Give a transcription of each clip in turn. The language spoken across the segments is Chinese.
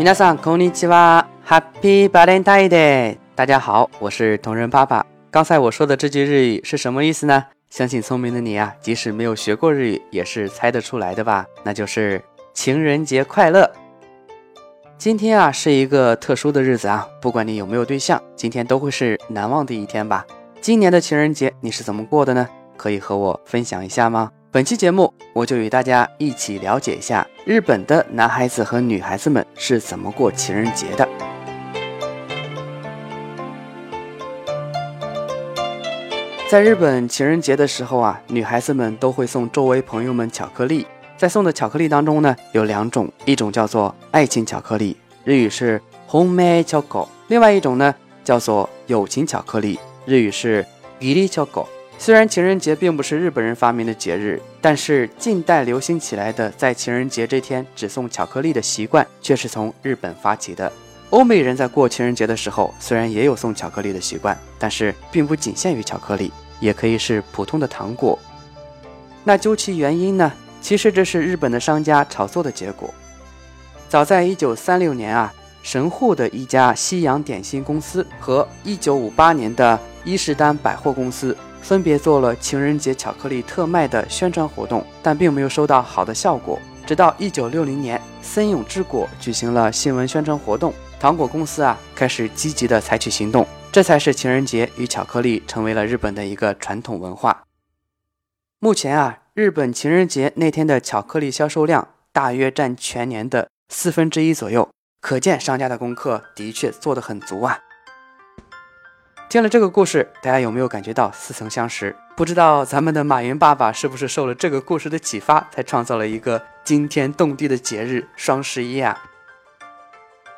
皆さんこんにちは。Happy Valentine Day！大家好，我是同人爸爸。刚才我说的这句日语是什么意思呢？相信聪明的你啊，即使没有学过日语，也是猜得出来的吧？那就是情人节快乐。今天啊，是一个特殊的日子啊，不管你有没有对象，今天都会是难忘的一天吧？今年的情人节你是怎么过的呢？可以和我分享一下吗？ 本期节目，我就与大家一起了解一下日本的男孩子和女孩子们是怎么过情人节的。在日本情人节的时候啊，女孩子们都会送周围朋友们巧克力。在送的巧克力当中呢，有两种，一种叫做爱情巧克力，日语是 home chocolate；另外一种呢，叫做友情巧克力。日语是ギリチョコ。 虽然情人节并不是日本人发明的节日，但是近代流行起来的在情人节这天只送巧克力的习惯，却是从日本发起的。欧美人在过情人节的时候，虽然也有送巧克力的习惯，但是并不仅限于巧克力，也可以是普通的糖果。那究其原因呢？其实这是日本的商家炒作的结果。早在1936年啊。神户的一家西洋点心公司和1958年的伊势丹百货公司分别做了情人节巧克力特卖的宣传活动，但并没有收到好的效果。直到1960年，森永之果举行了新闻宣传活动，糖果公司啊开始积极的采取行动，这才是情人节与巧克力成为了日本的一个传统文化。目前啊，日本情人节那天的巧克力销售量大约占全年的四分之一左右。可见商家的功课的确做得很足啊！听了这个故事，大家有没有感觉到似曾相识？不知道咱们的马云爸爸是不是受了这个故事的启发，才创造了一个惊天动地的节日双十一啊？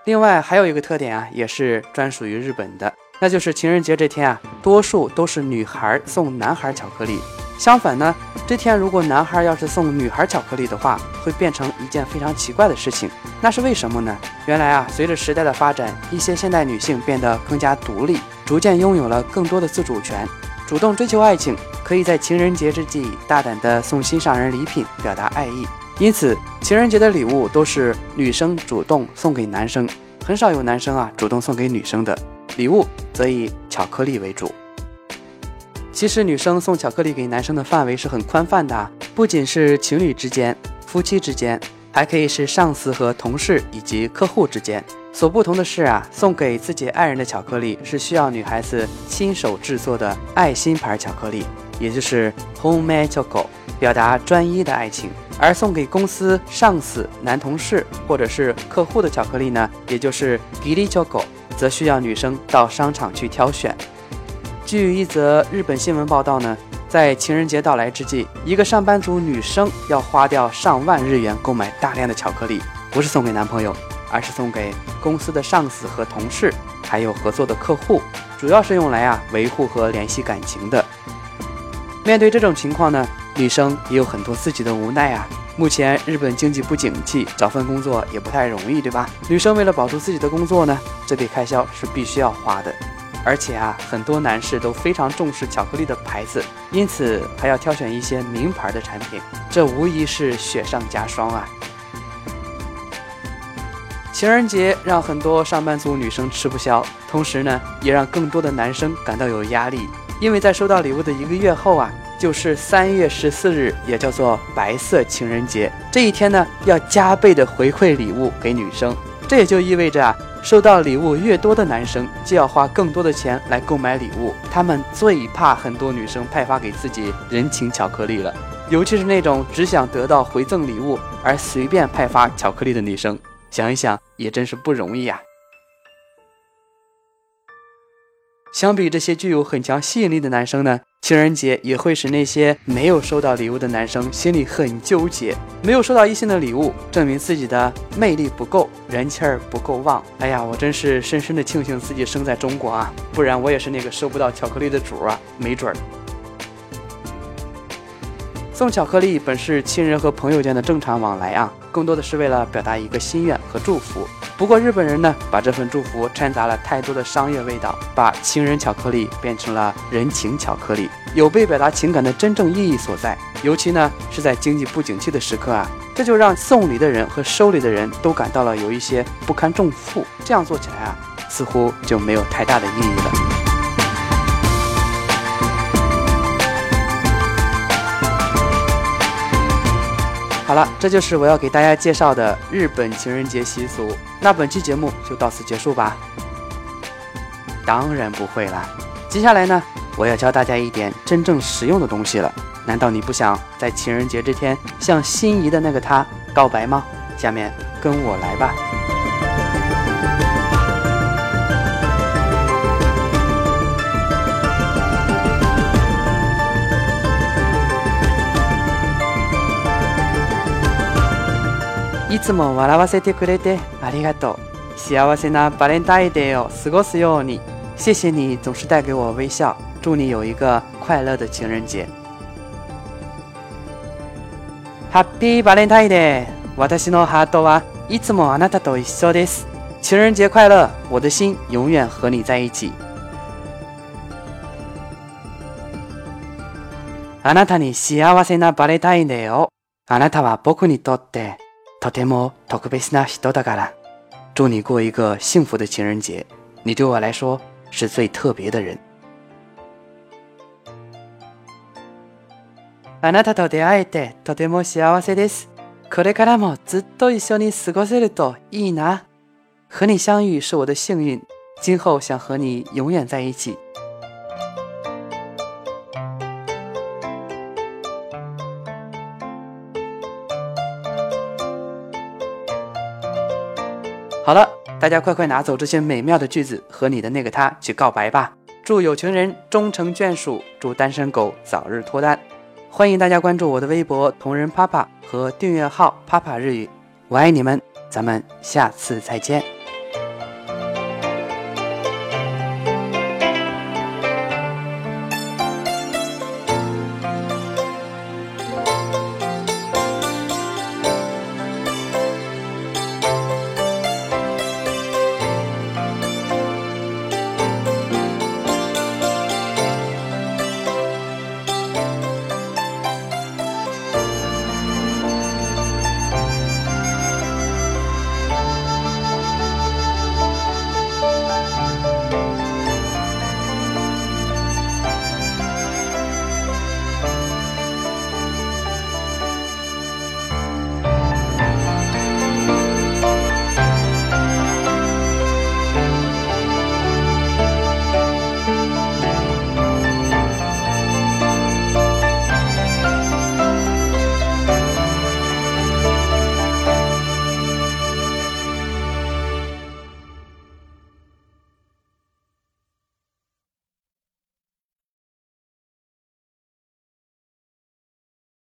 另外还有一个特点啊，也是专属于日本的，那就是情人节这天啊，多数都是女孩送男孩巧克力。相反呢，这天如果男孩要是送女孩巧克力的话，会变成一件非常奇怪的事情。那是为什么呢？原来啊，随着时代的发展，一些现代女性变得更加独立，逐渐拥有了更多的自主权，主动追求爱情，可以在情人节之际大胆地送心上人礼品，表达爱意。因此，情人节的礼物都是女生主动送给男生，很少有男生啊主动送给女生的礼物，则以巧克力为主。其实女生送巧克力给男生的范围是很宽泛的，不仅是情侣之间、夫妻之间，还可以是上司和同事以及客户之间。所不同的是啊，送给自己爱人的巧克力是需要女孩子亲手制作的爱心牌巧克力，也就是 homemade choco，表达专一的爱情；而送给公司上司、男同事或者是客户的巧克力呢，也就是 giri choco，则需要女生到商场去挑选。据一则日本新闻报道呢，在情人节到来之际，一个上班族女生要花掉上万日元购买大量的巧克力，不是送给男朋友，而是送给公司的上司和同事，还有合作的客户，主要是用来啊维护和联系感情的。面对这种情况呢，女生也有很多自己的无奈啊。目前日本经济不景气，找份工作也不太容易，对吧？女生为了保住自己的工作呢，这笔开销是必须要花的。而且啊，很多男士都非常重视巧克力的牌子，因此还要挑选一些名牌的产品，这无疑是雪上加霜啊！情人节让很多上班族女生吃不消，同时呢，也让更多的男生感到有压力，因为在收到礼物的一个月后啊，就是三月十四日，也叫做白色情人节，这一天呢，要加倍的回馈礼物给女生，这也就意味着啊。收到礼物越多的男生，就要花更多的钱来购买礼物。他们最怕很多女生派发给自己人情巧克力了，尤其是那种只想得到回赠礼物而随便派发巧克力的女生。想一想，也真是不容易呀。相比这些具有很强吸引力的男生呢，情人节也会使那些没有收到礼物的男生心里很纠结。没有收到异性的礼物，证明自己的魅力不够，人气儿不够旺。哎呀，我真是深深的庆幸自己生在中国啊，不然我也是那个收不到巧克力的主啊，没准儿。送巧克力本是亲人和朋友间的正常往来啊，更多的是为了表达一个心愿和祝福。不过日本人呢，把这份祝福掺杂了太多的商业味道，把情人巧克力变成了人情巧克力，有被表达情感的真正意义所在。尤其呢是在经济不景气的时刻啊，这就让送礼的人和收礼的人都感到了有一些不堪重负。这样做起来啊，似乎就没有太大的意义了。好了，这就是我要给大家介绍的日本情人节习俗。那本期节目就到此结束吧。当然不会啦，接下来呢，我要教大家一点真正实用的东西了。难道你不想在情人节这天向心仪的那个他告白吗？下面跟我来吧。つも笑わせてくれてありがとう。幸せなバレンタインデーを過ごすように。谢谢你总是带给我微笑，祝你有一个快乐的情人节。ハッピーバレンタインデー。私のハートはいつもあなたと一緒です。情人节快乐，我的心永远和你在一起。あなたに幸せなバレンタインデーを。あなたは僕にとってとても特別な人だから。祝你过一个幸福的情人节。你对我来说是最特别的人。あなたと出会えてとても幸せです。これからもずっと一緒に過ごせるといいな。和你相遇是我的幸运，今后想和你永远在一起。 好了，大家快快拿走这些美妙的句子，和你的那个他去告白吧！祝有情人终成眷属，祝单身狗早日脱单。欢迎大家关注我的微博“同人啪啪”和订阅号“啪啪日语”，我爱你们，咱们下次再见。